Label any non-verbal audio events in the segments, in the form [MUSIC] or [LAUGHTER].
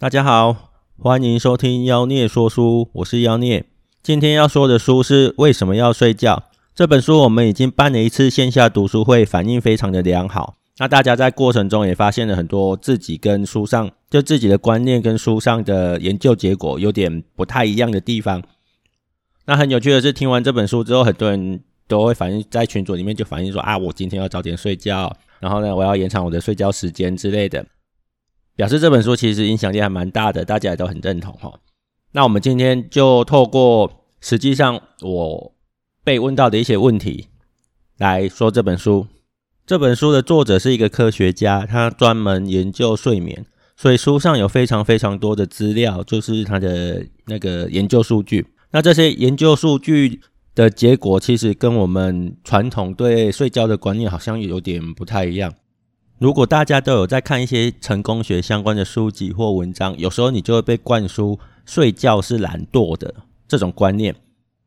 大家好，欢迎收听妖孽说书，我是妖孽。今天要说的书是《为什么要睡觉》这本书，我们已经办了一次线下读书会，反应非常的良好。那大家在过程中也发现了很多自己跟书上就自己的观念跟书上的研究结果有点不太一样的地方。那很有趣的是，听完这本书之后，很多人都会反映在群组里面就反映说啊，我今天要早点睡觉，然后呢，我要延长我的睡觉时间之类的。表示这本书其实影响力还蛮大的，大家也都很认同哈。那我们今天就透过实际上我被问到的一些问题来说这本书。这本书的作者是一个科学家，他专门研究睡眠，所以书上有非常非常多的资料，就是他的那个研究数据。那这些研究数据的结果，其实跟我们传统对睡觉的观念好像有点不太一样。如果大家都有在看一些成功学相关的书籍或文章，有时候你就会被灌输睡觉是懒惰的这种观念，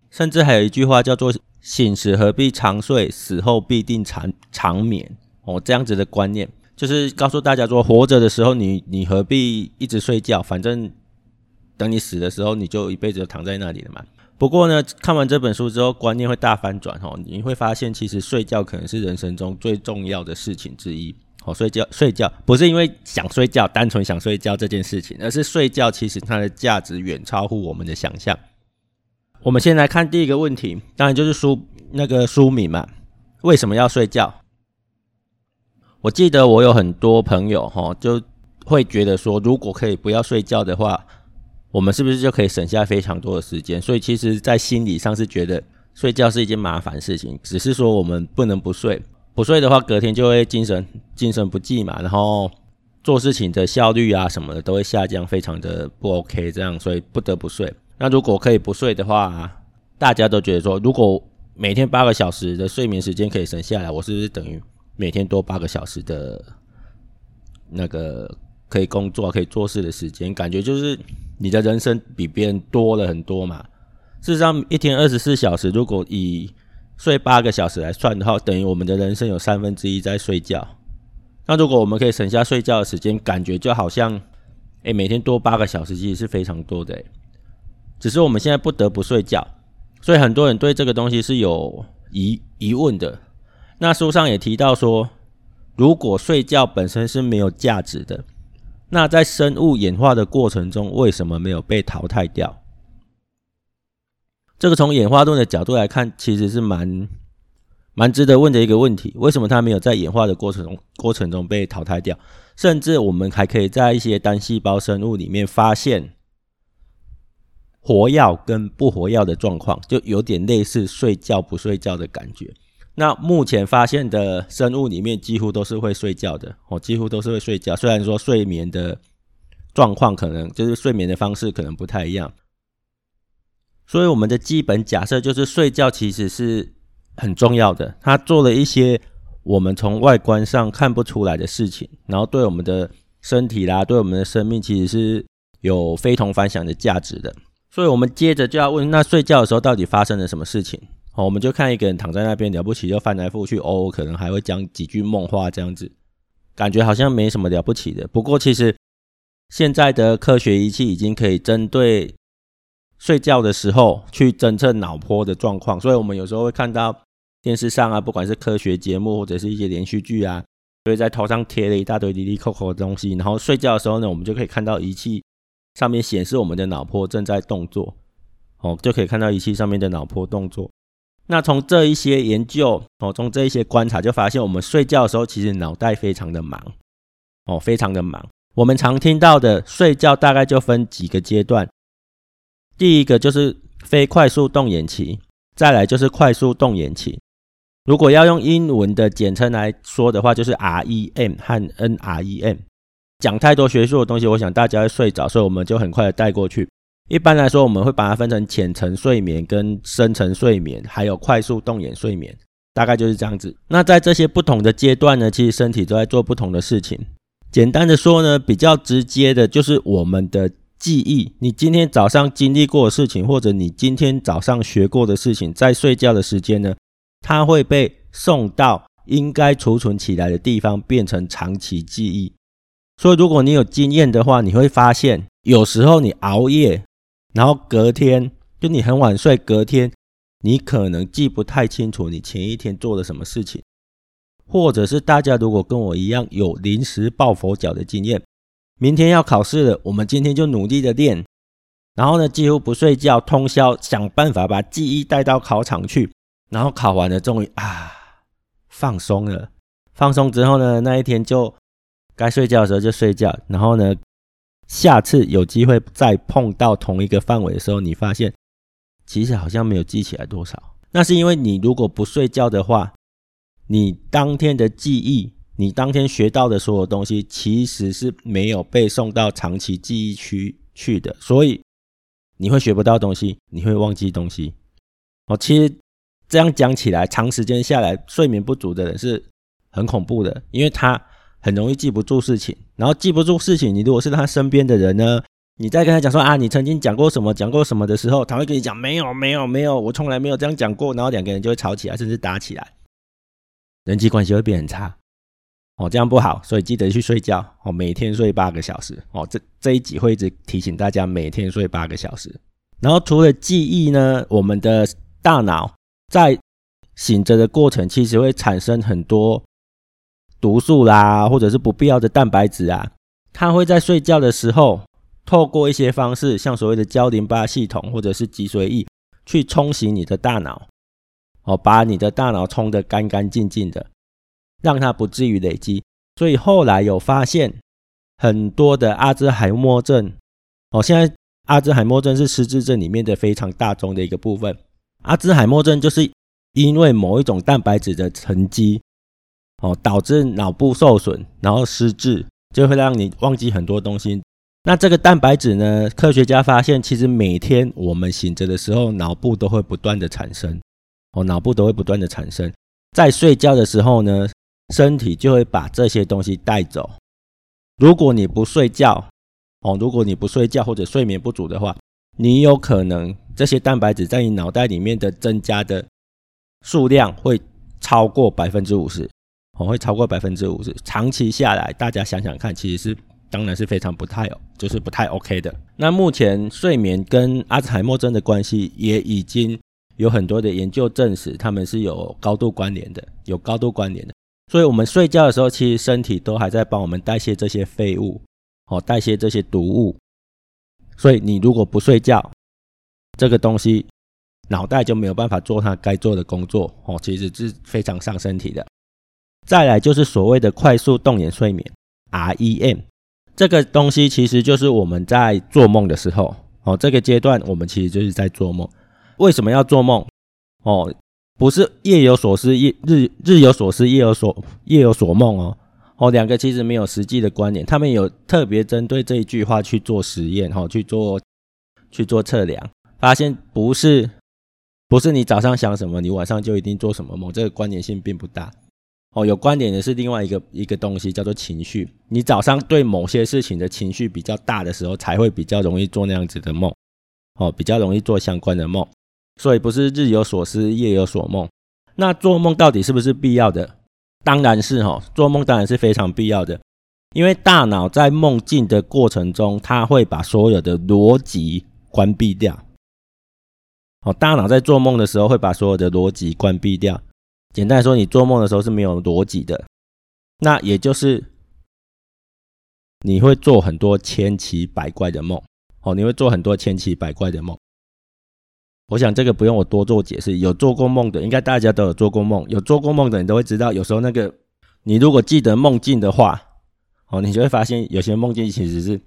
甚至还有一句话叫做“醒时何必长睡，死后必定长长眠”哦，这样子的观念就是告诉大家说，活着的时候你你何必一直睡觉，反正等你死的时候你就一辈子躺在那里了嘛。不过呢，看完这本书之后，观念会大翻转哦，你会发现其实睡觉可能是人生中最重要的事情之一。哦，睡觉睡觉不是因为想睡觉，单纯想睡觉这件事情，而是睡觉其实它的价值远超乎我们的想象。我们先来看第一个问题，当然就是书那个书名嘛，为什么要睡觉？我记得我有很多朋友哈，就会觉得说，如果可以不要睡觉的话，我们是不是就可以省下非常多的时间？所以其实，在心理上是觉得睡觉是一件麻烦事情，只是说我们不能不睡。不睡的话，隔天就会精神精神不济嘛，然后做事情的效率啊什么的都会下降，非常的不 OK。这样，所以不得不睡。那如果可以不睡的话，大家都觉得说，如果每天八个小时的睡眠时间可以省下来，我是不是等于每天多八个小时的那个可以工作、可以做事的时间？感觉就是你的人生比别人多了很多嘛。事实上，一天二十四小时，如果以睡八个小时来算的话，等于我们的人生有三分之一在睡觉。那如果我们可以省下睡觉的时间，感觉就好像，诶，每天多八个小时其实是非常多的。只是我们现在不得不睡觉，所以很多人对这个东西是有疑疑问的。那书上也提到说，如果睡觉本身是没有价值的，那在生物演化的过程中，为什么没有被淘汰掉？这个从演化论的角度来看，其实是蛮蛮值得问的一个问题：为什么它没有在演化的过程中过程中被淘汰掉？甚至我们还可以在一些单细胞生物里面发现活药跟不活药的状况，就有点类似睡觉不睡觉的感觉。那目前发现的生物里面，几乎都是会睡觉的哦，几乎都是会睡觉。虽然说睡眠的状况可能就是睡眠的方式可能不太一样。所以我们的基本假设就是睡觉其实是很重要的，它做了一些我们从外观上看不出来的事情，然后对我们的身体啦，对我们的生命其实是有非同凡响的价值的。所以我们接着就要问，那睡觉的时候到底发生了什么事情？好，我们就看一个人躺在那边了不起，就翻来覆去，哦，可能还会讲几句梦话这样子，感觉好像没什么了不起的。不过其实现在的科学仪器已经可以针对睡觉的时候去侦测脑波的状况，所以我们有时候会看到电视上啊，不管是科学节目或者是一些连续剧啊，所以在头上贴了一大堆滴滴扣扣的东西，然后睡觉的时候呢，我们就可以看到仪器上面显示我们的脑波正在动作，哦，就可以看到仪器上面的脑波动作。那从这一些研究，哦，从这一些观察，就发现我们睡觉的时候其实脑袋非常的忙，哦，非常的忙。我们常听到的睡觉大概就分几个阶段。第一个就是非快速动眼期，再来就是快速动眼期。如果要用英文的简称来说的话，就是 REM 和 NREM。讲太多学术的东西，我想大家会睡着，所以我们就很快的带过去。一般来说，我们会把它分成浅层睡眠、跟深层睡眠，还有快速动眼睡眠，大概就是这样子。那在这些不同的阶段呢，其实身体都在做不同的事情。简单的说呢，比较直接的就是我们的。记忆，你今天早上经历过的事情，或者你今天早上学过的事情，在睡觉的时间呢，它会被送到应该储存起来的地方，变成长期记忆。所以如果你有经验的话，你会发现有时候你熬夜，然后隔天就你很晚睡，隔天你可能记不太清楚你前一天做了什么事情，或者是大家如果跟我一样有临时抱佛脚的经验，明天要考试了，我们今天就努力的练。然后呢，几乎不睡觉，通宵想办法把记忆带到考场去。然后考完了，终于啊，放松了。放松之后呢，那一天就该睡觉的时候就睡觉。然后呢，下次有机会再碰到同一个范围的时候，你发现其实好像没有记起来多少。那是因为你如果不睡觉的话，你当天的记忆，你当天学到的所有东西，其实是没有被送到长期记忆区去的，所以。你会学不到东西，你会忘记东西。哦，其实这样讲起来，长时间下来，睡眠不足的人是很恐怖的，因为他很容易记不住事情。然后记不住事情，你如果是他身边的人呢，你再跟他讲说啊，你曾经讲过什么，讲过什么的时候，他会跟你讲没有，没有，没有，我从来没有这样讲过。然后两个人就会吵起来，甚至打起来，人际关系会变很差。哦，这样不好，所以记得去睡觉哦，每天睡八个小时哦。这这一集会一直提醒大家每天睡八个小时。然后除了记忆呢，我们的大脑在醒着的过程，其实会产生很多毒素啦，或者是不必要的蛋白质啊。它会在睡觉的时候，透过一些方式，像所谓的胶淋巴系统或者是脊髓液，去冲洗你的大脑，哦，把你的大脑冲得干干净净的。让它不至于累积，所以后来有发现很多的阿兹海默症哦。现在阿兹海默症是失智症里面的非常大宗的一个部分。阿兹海默症就是因为某一种蛋白质的沉积哦，导致脑部受损，然后失智，就会让你忘记很多东西。那这个蛋白质呢，科学家发现，其实每天我们醒着的时候，脑部都会不断的产生哦，脑部都会不断的产生。在睡觉的时候呢，身体就会把这些东西带走。如果你不睡觉，哦，如果你不睡觉或者睡眠不足的话，你有可能这些蛋白质在你脑袋里面的增加的数量会超过百分之五十，哦，会超过百分之五十。长期下来，大家想想看，其实是当然是非常不太哦，就是不太 OK 的。那目前睡眠跟阿兹海默症的关系也已经有很多的研究证实，他们是有高度关联的，有高度关联的。所以，我们睡觉的时候，其实身体都还在帮我们代谢这些废物，哦，代谢这些毒物。所以，你如果不睡觉，这个东西脑袋就没有办法做它该做的工作，哦，其实是非常伤身体的。再来就是所谓的快速动眼睡眠 （REM），这个东西其实就是我们在做梦的时候，哦，这个阶段我们其实就是在做梦。为什么要做梦？哦。不是夜有所思夜日日有所思夜有所夜有所梦哦哦，两个其实没有实际的关联，他们有特别针对这一句话去做实验哈，去做去做测量，发现不是不是你早上想什么，你晚上就一定做什么梦，这个关联性并不大哦。有关联的是另外一个一个东西叫做情绪，你早上对某些事情的情绪比较大的时候，才会比较容易做那样子的梦哦，比较容易做相关的梦。所以不是日有所思，夜有所梦。那做梦到底是不是必要的？当然是哈，做梦当然是非常必要的。因为大脑在梦境的过程中，它会把所有的逻辑关闭掉。哦，大脑在做梦的时候会把所有的逻辑关闭掉。简单说，你做梦的时候是没有逻辑的。那也就是你会做很多千奇百怪的梦。哦，你会做很多千奇百怪的梦。我想这个不用我多做解释，有做过梦的，应该大家都有做过梦。有做过梦的人都会知道，有时候那个你如果记得梦境的话，哦，你就会发现有些梦境其实是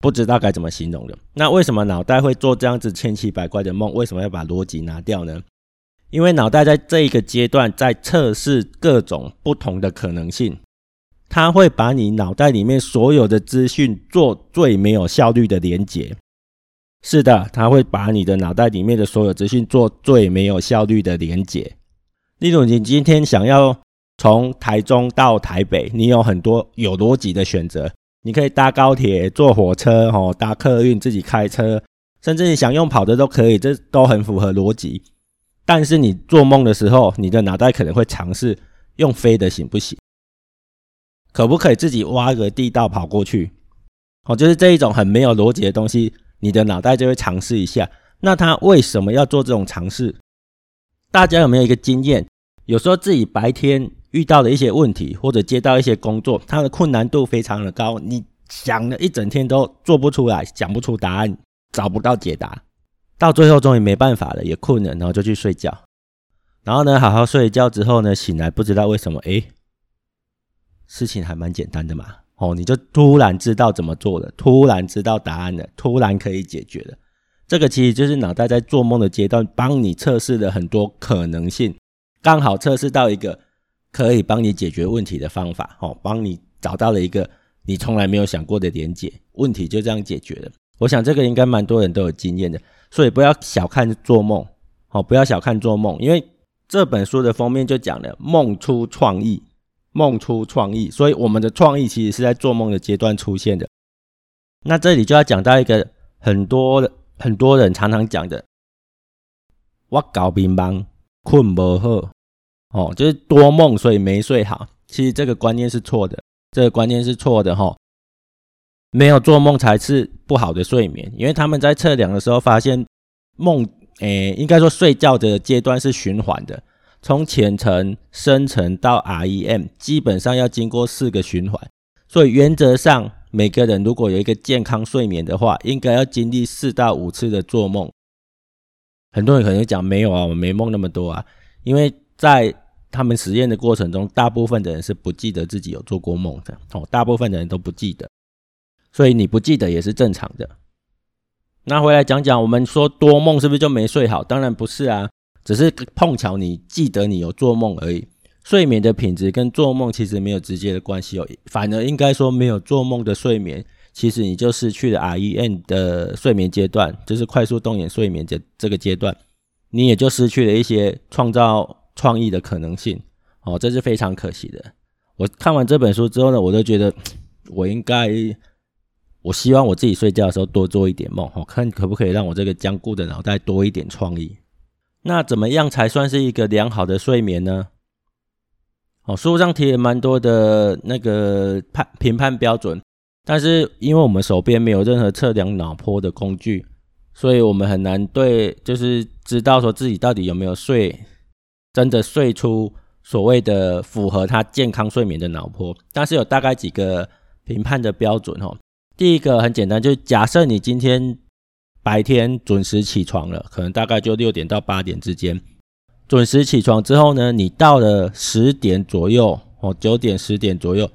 不知道该怎么形容的。那为什么脑袋会做这样子千奇百怪的梦？为什么要把逻辑拿掉呢？因为脑袋在这一个阶段在测试各种不同的可能性，它会把你脑袋里面所有的资讯做最没有效率的连结。是的，它会把你的脑袋里面的所有资讯做最没有效率的连结。例如，你今天想要从台中到台北，你有很多有逻辑的选择，你可以搭高铁、坐火车、哦，搭客运、自己开车，甚至你想用跑的都可以，这都很符合逻辑。但是你做梦的时候，你的脑袋可能会尝试用飞的行不行？可不可以自己挖个地道跑过去？哦，就是这一种很没有逻辑的东西，你的脑袋就会尝试一下。那他为什么要做这种尝试？大家有没有一个经验？有时候自己白天遇到的一些问题，或者接到一些工作，它的困难度非常的高，你想了一整天都做不出来，想不出答案，找不到解答，到最后终于没办法了，也困了，然后就去睡觉。然后呢，好好睡一觉之后呢，醒来不知道为什么，诶，事情还蛮简单的嘛。哦，你就突然知道怎么做了，突然知道答案了，突然可以解决了。这个其实就是脑袋在做梦的阶段，帮你测试了很多可能性，刚好测试到一个可以帮你解决问题的方法。哦，帮你找到了一个你从来没有想过的连结，问题就这样解决了。我想这个应该蛮多人都有经验的，所以不要小看做梦。哦，不要小看做梦，因为。这本书的封面就讲了“梦出创意”，梦出创意，所以我们的创意其实是在做梦的阶段出现的。那这里就要讲到一个很多很多人常常讲的“我搞乒乓困不好”，哦，就是多梦所以没睡好。其实这个观念是错的，这个观念是错的哈。没有做梦才是不好的睡眠，因为他们在测量的时候发现梦。诶，应该说睡觉的阶段是循环的，从浅层、深层到 REM，基本上要经过四个循环。所以原则上，每个人如果有一个健康睡眠的话，应该要经历四到五次的做梦。很多人可能讲没有啊，我没梦那么多啊，因为在他们实验的过程中，大部分的人是不记得自己有做过梦的哦，大部分的人都不记得，所以你不记得也是正常的。那回来讲讲，我们说多梦是不是就没睡好？当然不是啊，只是碰巧你记得你有做梦而已。睡眠的品质跟做梦其实没有直接的关系哦，反而应该说没有做梦的睡眠，其实你就失去了 REM 的睡眠阶段，就是快速动眼睡眠这这个阶段，你也就失去了一些创造创意的可能性哦，这是非常可惜的。我看完这本书之后呢，我都觉得 [SNIFFS] 我应该。我希望我自己睡觉的时候多做一点梦，我看可不可以让我这个僵固的脑袋多一点创意。那怎么样才算是一个良好的睡眠呢？哦，书上提了蛮多的那个判评判标准，但是因为我们手边没有任何测量脑波的工具，所以我们很难对，就是知道说自己到底有没有睡，真的睡出所谓的符合他健康睡眠的脑波。但是有大概几个评判的标准哦。第一个很简单，就假设你今天白天准时起床了，可能大概就六点到八点之间。准时起床之后呢，你到了十点左右，哦，九点十点左右，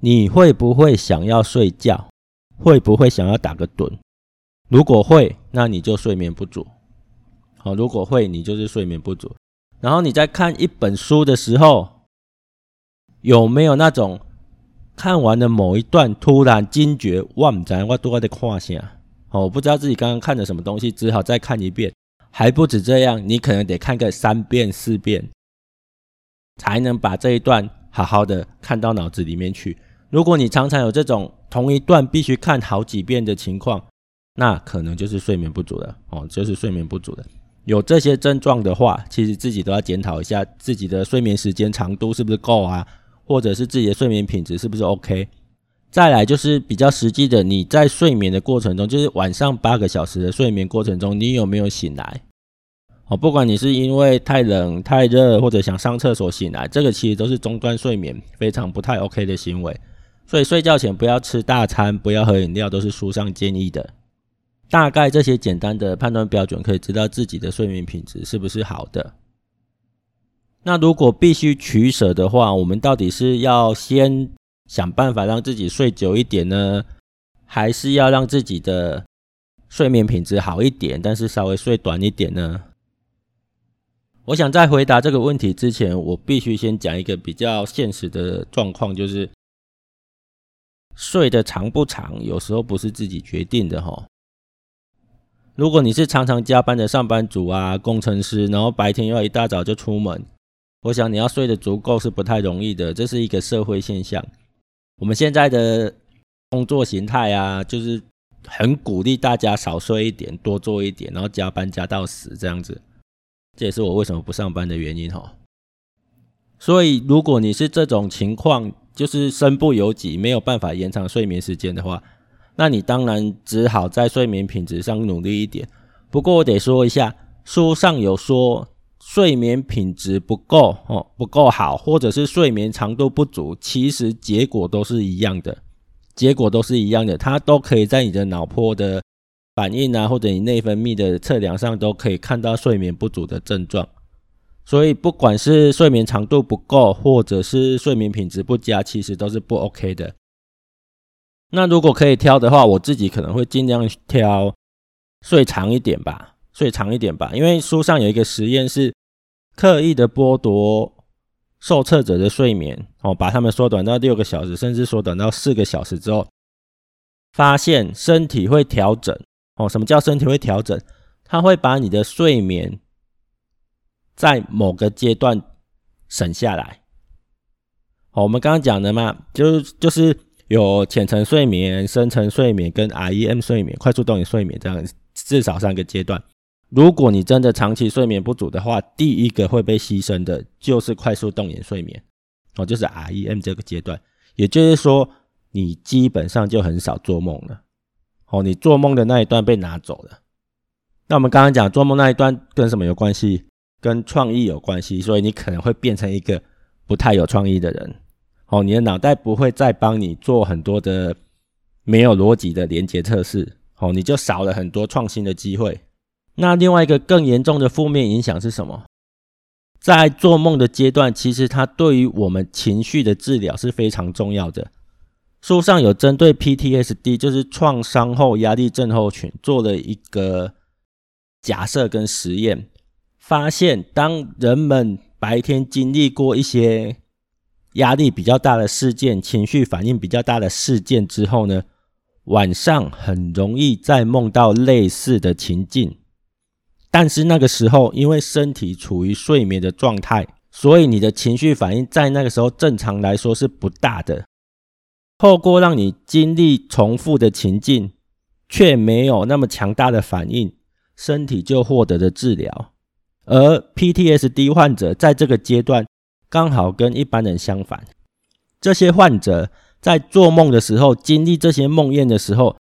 你会不会想要睡觉？会不会想要打个盹？如果会，那你就睡眠不足。好，如果会，你就是睡眠不足。然后你在看一本书的时候，有没有那种？看完了某一段，突然惊觉，哇！唔知我都在看啥？哦，不知道自己刚刚看的什么东西，只好再看一遍。还不止这样，你可能得看个三遍、四遍，才能把这一段好好的看到脑子里面去。如果你常常有这种同一段必须看好几遍的情况，那可能就是睡眠不足了。哦，就是睡眠不足的。有这些症状的话，其实自己都要检讨一下自己的睡眠时间长度是不是够啊？或者是自己的睡眠品质是不是 OK？再来就是比较实际的，你在睡眠的过程中，就是晚上八个小时的睡眠过程中，你有没有醒来？哦，不管你是因为太冷、太热，或者想上厕所醒来，这个其实都是中断睡眠非常不太 OK 的行为。所以睡觉前不要吃大餐，不要喝饮料，都是书上建议的。大概这些简单的判断标准，可以知道自己的睡眠品质是不是好的。那如果必须取舍的话，我们到底是要先想办法让自己睡久一点呢，还是要让自己的睡眠品质好一点，但是稍微睡短一点呢？我想在回答这个问题之前，我必须先讲一个比较现实的状况，就是睡得长不长，有时候不是自己决定的齁。如果你是常常加班的上班族啊，工程师，然后白天又要一大早就出门。我想你要睡得足够是不太容易的，这是一个社会现象。我们现在的工作形态啊，就是很鼓励大家少睡一点，多做一点，然后加班加到死这样子。这也是我为什么不上班的原因哈。所以如果你是这种情况，就是身不由己，没有办法延长睡眠时间的话，那你当然只好在睡眠品质上努力一点。不过我得说一下，书上有说睡眠品质不够哦，不够好，或者是睡眠长度不足，其实结果都是一样的，结果都是一样的，它都可以在你的脑波的反应啊，或者你内分泌的测量上都可以看到睡眠不足的症状。所以不管是睡眠长度不够，或者是睡眠品质不佳，其实都是不 OK 的。那如果可以挑的话，我自己可能会尽量挑睡长一点吧，睡长一点吧。因为书上有一个实验是刻意的剥夺受测者的睡眠，哦，把他们缩短到六个小时，甚至缩短到四个小时之后，发现身体会调整。哦，什么叫身体会调整？它会把你的睡眠。在某个阶段省下来，好，我们刚刚讲的嘛，就就是有浅层睡眠、深层睡眠跟 REM 睡眠、快速动眼睡眠这样至少三个阶段。如果你真的长期睡眠不足的话，第一个会被牺牲的就是快速动眼睡眠，哦，就是 REM 这个阶段。也就是说，你基本上就很少做梦了，哦，你做梦的那一段被拿走了。那我们刚刚讲做梦那一段跟什么有关系？跟创意有关系，所以你可能会变成一个不太有创意的人。哦，你的脑袋不会再帮你做很多的没有逻辑的连结测试，哦，你就少了很多创新的机会。那另外一个更严重的负面影响是什么？在做梦的阶段，其实它对于我们情绪的治疗是非常重要的。书上有针对 PTSD，就是创伤后压力症候群，做了一个假设跟实验。发现，当人们白天经历过一些压力比较大的事件、情绪反应比较大的事件之后呢，晚上很容易再梦到类似的情境。但是那个时候，因为身体处于睡眠的状态，所以你的情绪反应在那个时候正常来说是不大的。透过让你经历重复的情境，却没有那么强大的反应，身体就获得了治疗。而 PTSD 患者在这个阶段刚好跟一般人相反，这些患者在做梦的时候，经历这些梦魇的时候，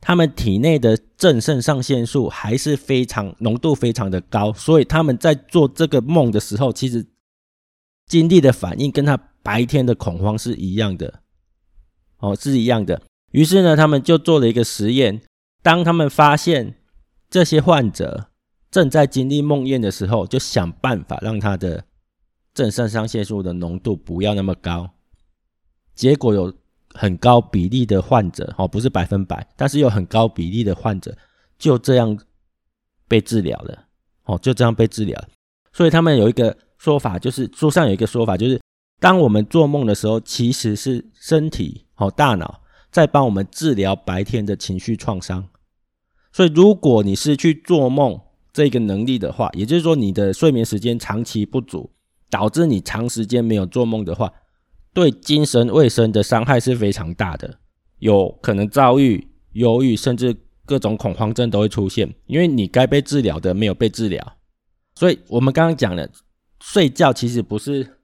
他们体内的正肾上腺素还是非常浓度非常的高，所以他们在做这个梦的时候，其实经历的反应跟他白天的恐慌是一样的，哦，是一样的。于是呢，他们就做了一个实验，当他们发现这些患者。正在经历梦魇的时候，就想办法让他的正肾上腺素的浓度不要那么高。结果有很高比例的患者，哦，不是百分百，但是有很高比例的患者就这样被治疗了，哦，就这样被治疗。所以他们有一个说法，就是书上有一个说法，就是当我们做梦的时候，其实是身体，哦，大脑在帮我们治疗白天的情绪创伤。所以如果你是去做梦，这个能力的话，也就是说，你的睡眠时间长期不足，导致你长时间没有做梦的话，对精神卫生的伤害是非常大的，有可能躁郁、忧郁，甚至各种恐慌症都会出现，因为你该被治疗的没有被治疗。所以，我们刚刚讲了睡觉其实不是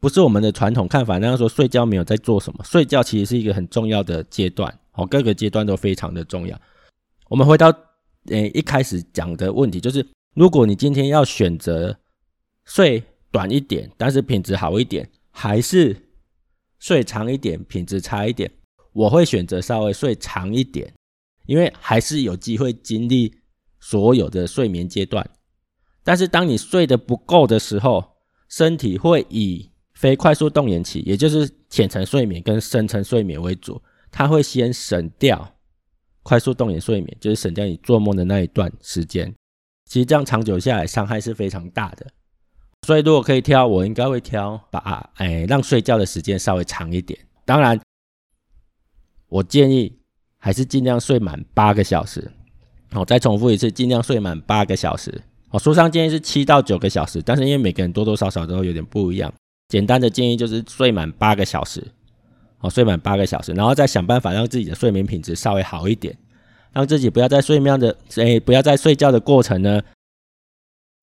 不是我们的传统看法那样说，睡觉没有在做什么，睡觉其实是一个很重要的阶段，哦，各个阶段都非常的重要。我们回到。诶，一开始讲的问题就是，如果你今天要选择睡短一点，但是品质好一点，还是睡长一点，品质差一点，我会选择稍微睡长一点，因为还是有机会经历所有的睡眠阶段。但是当你睡得不够的时候，身体会以非快速动眼期，也就是浅层睡眠跟深层睡眠为主，它会先省掉。快速动眼睡眠就是省掉你做梦的那一段时间，其实这样长久下来伤害是非常大的。所以如果可以挑，我应该会挑把哎让睡觉的时间稍微长一点。当然，我建议还是尽量睡满八个小时。我再重复一次，尽量睡满八个小时。我书上建议是七到九个小时，但是因为每个人多多少少都有点不一样，简单的建议就是睡满八个小时。哦，睡满八个小时，然后再想办法让自己的睡眠品质稍微好一点，让自己不要在睡眠的诶，不要在睡觉的过程呢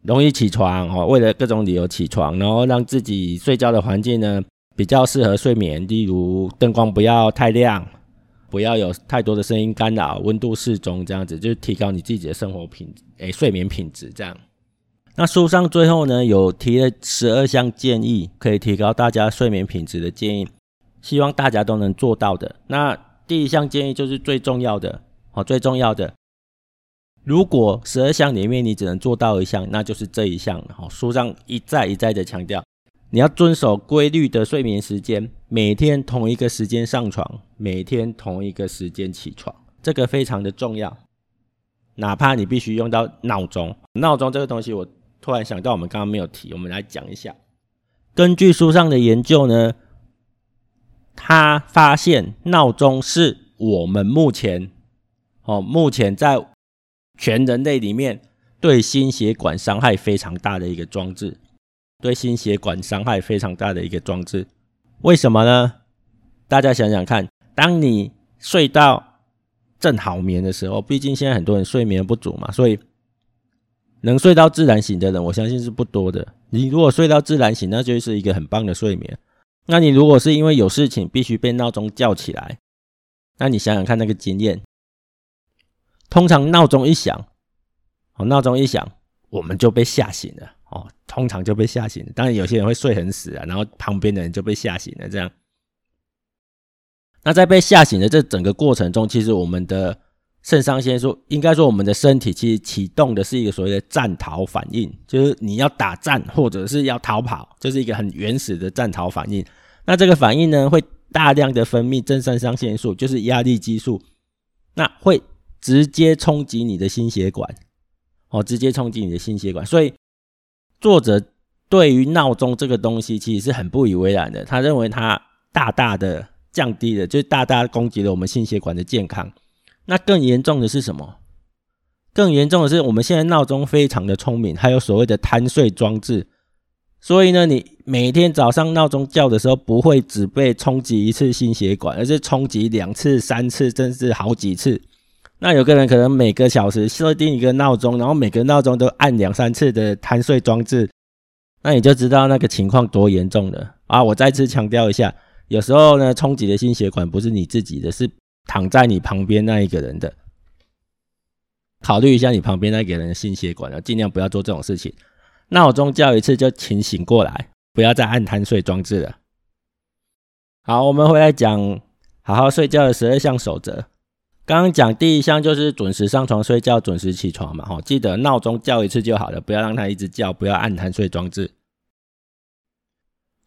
容易起床哦，为了各种理由起床，然后让自己睡觉的环境呢比较适合睡眠，例如灯光不要太亮，不要有太多的声音干扰，温度适中，这样子就提高你自己的生活品质，诶，睡眠品质这样。那书上最后呢，有提了十二项建议，可以提高大家睡眠品质的建议，希望大家都能做到的。那第一项建议就是最重要的，哦，最重要的。如果十二项里面你只能做到一项，那就是这一项。好，书上一再一再的强调，你要遵守规律的睡眠时间，每天同一个时间上床，每天同一个时间起床，这个非常的重要。哪怕你必须用到闹钟，闹钟这个东西，我突然想到，我们刚刚没有提，我们来讲一下。根据书上的研究呢，他发现闹钟是我们目前，哦，目前在全人类里面对心血管伤害非常大的一个装置，对心血管伤害非常大的一个装置，为什么呢？大家想想看，当你睡到正好眠的时候，毕竟现在很多人睡眠不足嘛，所以能睡到自然醒的人，我相信是不多的。你如果睡到自然醒，那就是一个很棒的睡眠。那你如果是因为有事情必须被闹钟叫起来，那你想想看那个经验。通常闹钟一响，哦，闹钟一响，我们就被吓醒了哦。通常就被吓醒了，当然有些人会睡很死啊，然后旁边的人就被吓醒了。这样，那在被吓醒的这整个过程中，其实我们的肾上腺素，应该说我们的身体其实启动的是一个所谓的战逃反应，就是你要打战或者是要逃跑，就是一个很原始的战逃反应。那这个反应呢，会大量的分泌正肾上腺素，就是压力激素，那会。直接冲击你的心血管，哦，直接冲击你的心血管。所以作者对于闹钟这个东西其实是很不以为然的。他认为它大大的降低了，就大大攻击了我们心血管的健康。那更严重的是什么？更严重的是，我们现在闹钟非常的聪明，还有所谓的贪睡装置。所以呢，你每天早上闹钟叫的时候，不会只被冲击一次心血管，而是冲击两次、三次，甚至好几次。那有个人可能每个小时设定一个闹钟，然后每个闹钟都按两三次的贪睡装置，那你就知道那个情况多严重了啊！我再次强调一下，有时候呢，冲击的心血管不是你自己的，是躺在你旁边那一个人的。考虑一下你旁边那个人的心血管了，尽量不要做这种事情。闹钟叫一次就清醒过来，不要再按贪睡装置了。好，我们回来讲好好睡觉的十二项守则。刚刚讲第一项就是准时上床睡觉，准时起床嘛，齁，记得闹钟叫一次就好了，不要让它一直叫，不要按贪睡装置。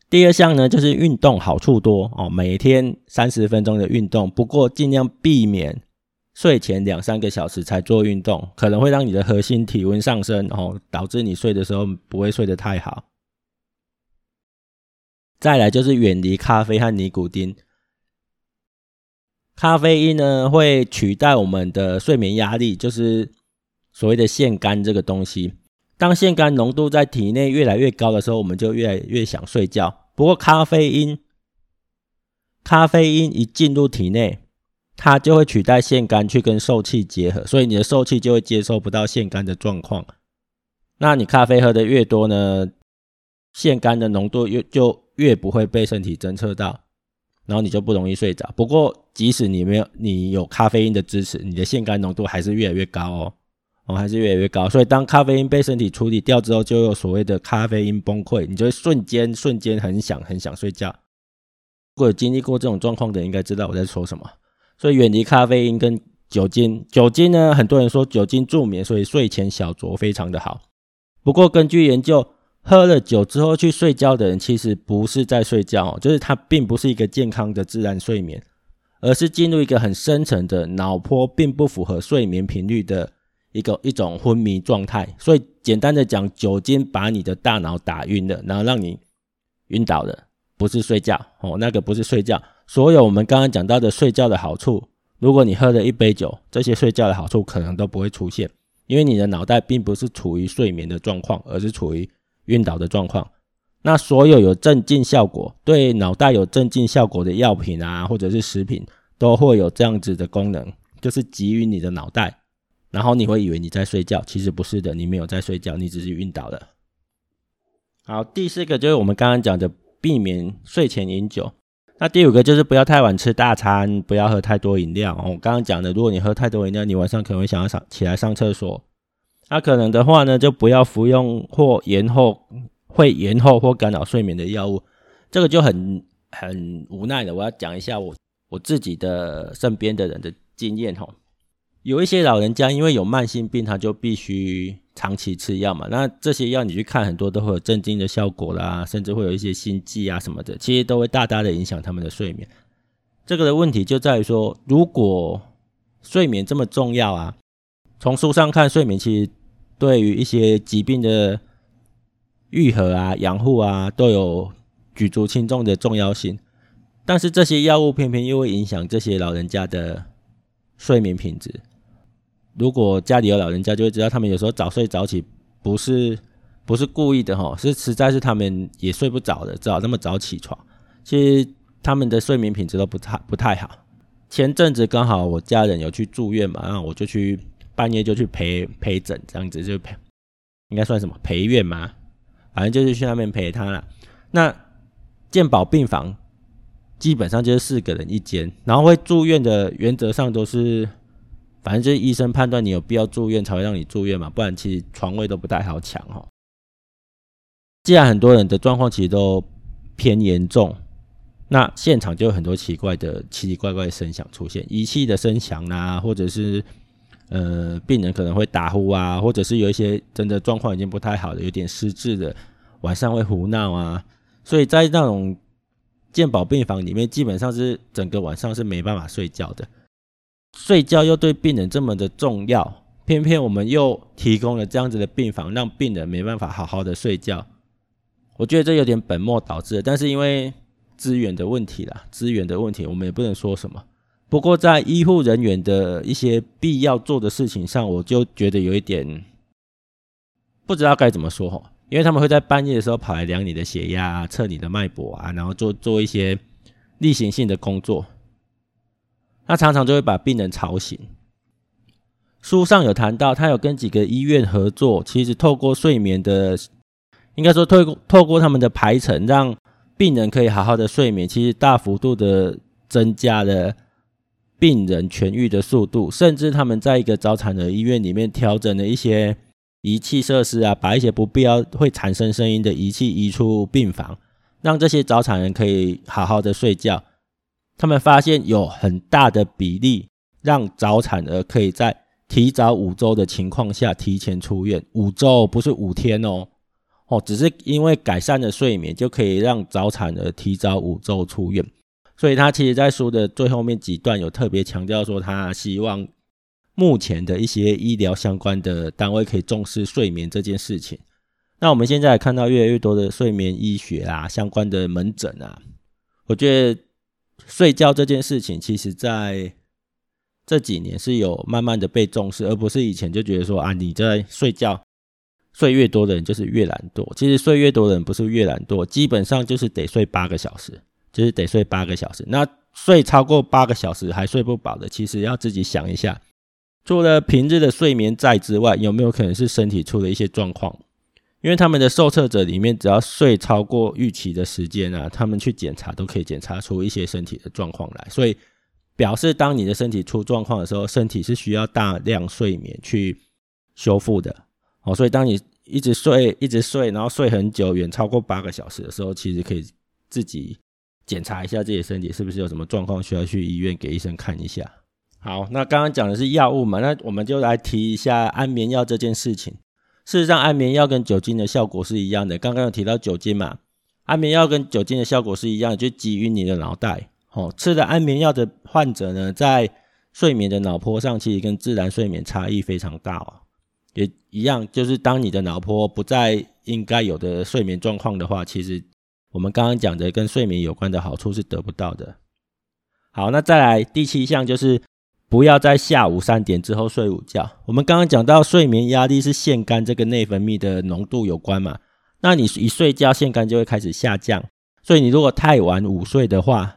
第二项呢，就是运动好处多哦，每天三十分钟的运动，不过尽量避免睡前两三个小时才做运动，可能会让你的核心体温上升，哦，导致你睡的时候不会睡得太好。再来就是远离咖啡和尼古丁。咖啡因呢，会取代我们的睡眠压力，就是所谓的腺苷这个东西。当腺苷浓度在体内越来越高的时候，我们就越来越想睡觉。不过咖啡因，咖啡因一进入体内，它就会取代腺苷去跟受器结合，所以你的受器就会接收不到腺苷的状况。那你咖啡喝的越多呢，腺苷的浓度越就越不会被身体侦测到。然后你就不容易睡着。不过，即使你没有你有咖啡因的支持，你的腺苷浓度还是越来越高哦，哦，还是越来越高。所以，当咖啡因被身体处理掉之后，就有所谓的咖啡因崩溃，你就会瞬间瞬间很想很想睡觉。如果有经历过这种状况的，应该知道我在说什么。所以，远离咖啡因跟酒精。酒精呢，很多人说酒精助眠，所以睡前小酌非常的好。不过，根据研究。喝了酒之后去睡觉的人，其实不是在睡觉，就是他并不是一个健康的自然睡眠，而是进入一个很深层的脑波并不符合睡眠频率的一个一种昏迷状态。所以简单的讲，酒精把你的大脑打晕了，然后让你晕倒了，不是睡觉哦，那个不是睡觉。所有我们刚刚讲到的睡觉的好处，如果你喝了一杯酒，这些睡觉的好处可能都不会出现，因为你的脑袋并不是处于睡眠的状况，而是处于晕倒的状况，那所有有镇静效果、对脑袋有镇静效果的药品啊，或者是食品，都会有这样子的功能，就是给予你的脑袋，然后你会以为你在睡觉，其实不是的，你没有在睡觉，你只是晕倒了。好，第四个就是我们刚刚讲的避免睡前饮酒。那第五个就是不要太晚吃大餐，不要喝太多饮料。我刚刚讲的，如果你喝太多饮料，你晚上可能会想要上起来上厕所。那可能的话呢，就不要服用或延后会延后或干扰睡眠的药物。这个就很很无奈的，我要讲一下我我自己的身边的人的经验吼。有一些老人家因为有慢性病，他就必须长期吃药嘛。那这些药你去看，很多都会有镇静的效果啦，甚至会有一些心悸啊什么的，其实都会大大的影响他们的睡眠。这个的问题就在于说，如果睡眠这么重要啊，从书上看，睡眠其实对于一些疾病的愈合啊、养护啊，都有举足轻重的重要性。但是这些药物偏偏又会影响这些老人家的睡眠品质。如果家里有老人家，就会知道他们有时候早睡早起，不是不是故意的哈，是实在是他们也睡不着的，只好那么早起床。其实他们的睡眠品质都不太不太好。前阵子刚好我家人有去住院嘛，然后我就去半夜就去陪陪诊，这样子就陪，应该算什么陪院吗，反正就是去那边陪他了。那健保病房基本上就是四个人一间，然后会住院的原则上都是。反正就是医生判断你有必要住院才会让你住院嘛，不然其实床位都不太好抢哈。既然很多人的状况其实都偏严重，那现场就有很多奇怪的奇奇怪怪的声响出现，仪器的声响啦，或者是呃病人可能会打呼啊，或者是有一些真的状况已经不太好的，有点失智的，晚上会胡闹啊，所以在那种健保病房里面，基本上是整个晚上是没办法睡觉的。睡觉又对病人这么的重要，偏偏我们又提供了这样子的病房，让病人没办法好好的睡觉。我觉得这有点本末倒置，但是因为资源的问题啦，资源的问题，我们也不能说什么。不过在医护人员的一些必要做的事情上，我就觉得有一点不知道该怎么说哈，因为他们会在半夜的时候跑来量你的血压、测你的脉搏啊，然后做做一些例行性的工作。他常常就会把病人吵醒。书上有谈到，他有跟几个医院合作，其实透过睡眠的，应该说透过透过他们的排程，让病人可以好好的睡眠，其实大幅度的增加了病人痊愈的速度。甚至他们在一个早产儿医院里面调整了一些仪器设施啊，把一些不必要会产生声音的仪器移出病房，让这些早产人可以好好的睡觉。他们发现有很大的比例让早产儿可以在提早五周的情况下提前出院。五周不是五天哦，哦，只是因为改善了睡眠，就可以让早产儿提早五周出院。所以他其实在书的最后面几段有特别强调说，他希望目前的一些医疗相关的单位可以重视睡眠这件事情。那我们现在看到越来越多的睡眠医学啊相关的门诊啊，我觉得。睡觉这件事情，其实在这几年是有慢慢的被重视，而不是以前就觉得说啊，你在睡觉睡越多的人就是越懒惰。其实睡越多的人不是越懒惰，基本上就是得睡八个小时，就是得睡八个小时。那睡超过八个小时还睡不饱的，其实要自己想一下，除了平日的睡眠债之外，有没有可能是身体出了一些状况？因为他们的受测者里面，只要睡超过预期的时间啊，他们去检查都可以检查出一些身体的状况来，所以表示当你的身体出状况的时候，身体是需要大量睡眠去修复的。哦，所以当你一直睡，一直睡，然后睡很久，远超过八个小时的时候，其实可以自己检查一下自己的身体是不是有什么状况，需要去医院给医生看一下。好，那刚刚讲的是药物嘛，那我们就来提一下安眠药这件事情。事实上，安眠药跟酒精的效果是一样的。刚刚有提到酒精嘛，安眠药跟酒精的效果是一样的，就击晕你的脑袋。哦，吃了安眠药的患者呢，在睡眠的脑波上，其实跟自然睡眠差异非常大哦。也一样，就是当你的脑波不在应该有的睡眠状况的话，其实我们刚刚讲的跟睡眠有关的好处是得不到的。好，那再来第七项就是。不要在下午三点之后睡午觉。我们刚刚讲到睡眠压力是腺苷这个内分泌的浓度有关嘛？那你一睡觉，腺苷就会开始下降。所以你如果太晚午睡的话，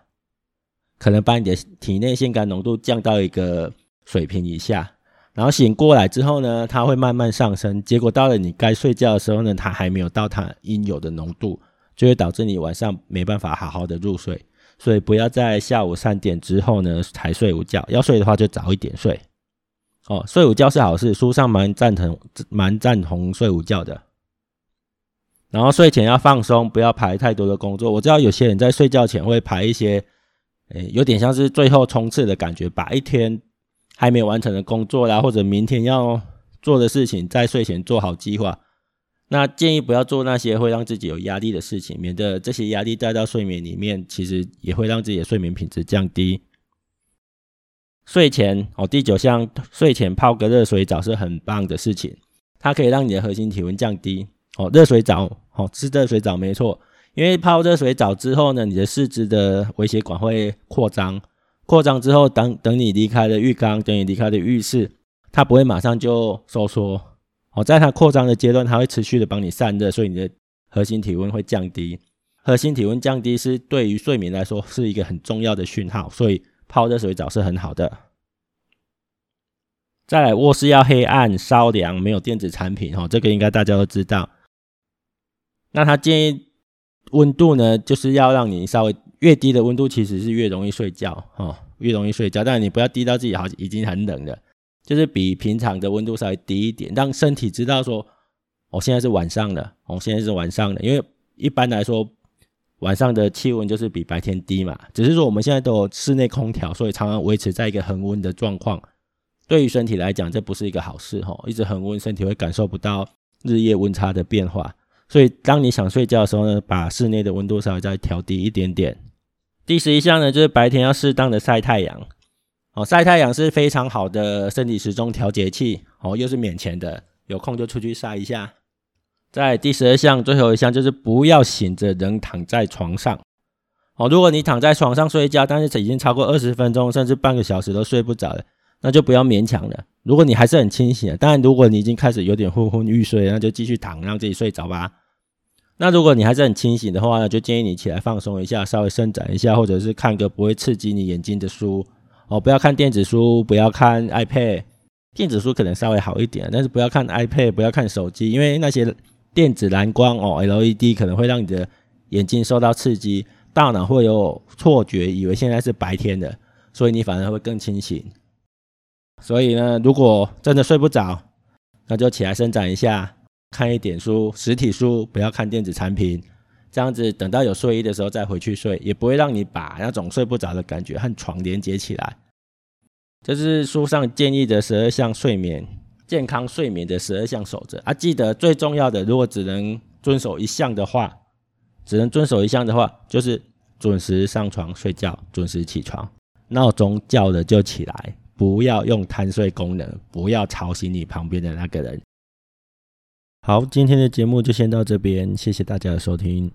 可能把你的体内腺苷浓度降到一个水平以下，然后醒过来之后呢，它会慢慢上升。结果到了你该睡觉的时候呢，它还没有到它应有的浓度，就会导致你晚上没办法好好的入睡。所以不要在下午三点之后呢才睡午觉，要睡的话就早一点睡。哦，睡午觉是好事，书上蛮赞同，蛮赞同睡午觉的。然后睡前要放松，不要排太多的工作。我知道有些人在睡觉前会排一些，诶，有点像是最后冲刺的感觉，把一天还没完成的工作啦，或者明天要做的事情，在睡前做好计划。那建议不要做那些会让自己有压力的事情，免得这些压力带到睡眠里面，其实也会让自己的睡眠品质降低。睡前哦，第九项，睡前泡个热水澡是很棒的事情，它可以让你的核心体温降低。哦，热水澡哦，是热水澡没错，因为泡热水澡之后呢，你的四肢的微血管会扩张，扩张之后，等等你离开了浴缸，等你离开了浴室，它不会马上就收缩。哦，在它扩张的阶段，它会持续的帮你散热，所以你的核心体温会降低。核心体温降低是对于睡眠来说是一个很重要的讯号，所以泡热水澡是很好的。再来，卧室要黑暗、稍凉，没有电子产品。哦，这个应该大家都知道。那他建议温度呢，就是要让你稍微越低的温度，其实是越容易睡觉。哦，越容易睡觉，但你不要低到自己好已经很冷了。就是比平常的温度稍微低一点，让身体知道说，我、哦、现在是晚上了，我、哦、现在是晚上了。因为一般来说，晚上的气温就是比白天低嘛。只是说我们现在都有室内空调，所以常常维持在一个恒温的状况。对于身体来讲，这不是一个好事哈、哦。一直恒温，身体会感受不到日夜温差的变化。所以当你想睡觉的时候呢，把室内的温度稍微再调低一点点。第十一项呢，就是白天要适当的晒太阳。哦，晒太阳是非常好的身体时钟调节器，哦，又是免钱的，有空就出去晒一下。在第十二项，最后一项就是不要醒着人躺在床上。哦，如果你躺在床上睡觉，但是已经超过二十分钟，甚至半个小时都睡不着了，那就不要勉强了。如果你还是很清醒的，当然如果你已经开始有点昏昏欲睡，那就继续躺，让自己睡着吧。那如果你还是很清醒的话呢，就建议你起来放松一下，稍微伸展一下，或者是看个不会刺激你眼睛的书。哦，不要看电子书，不要看 iPad。电子书可能稍微好一点，但是不要看 iPad，不要看手机，因为那些电子蓝光哦，LED 可能会让你的眼睛受到刺激，大脑会有错觉，以为现在是白天的，所以你反而会更清醒。所以呢，如果真的睡不着，那就起来伸展一下，看一点书，实体书，不要看电子产品。这样子，等到有睡意的时候再回去睡，也不会让你把那种睡不着的感觉和床连接起来。这是书上建议的十二项睡眠健康睡眠的十二项守则啊！记得最重要的，如果只能遵守一项的话，只能遵守一项的话，就是准时上床睡觉，准时起床，闹钟叫了就起来，不要用贪睡功能，不要吵醒你旁边的那个人。好，今天的节目就先到这边，谢谢大家的收听。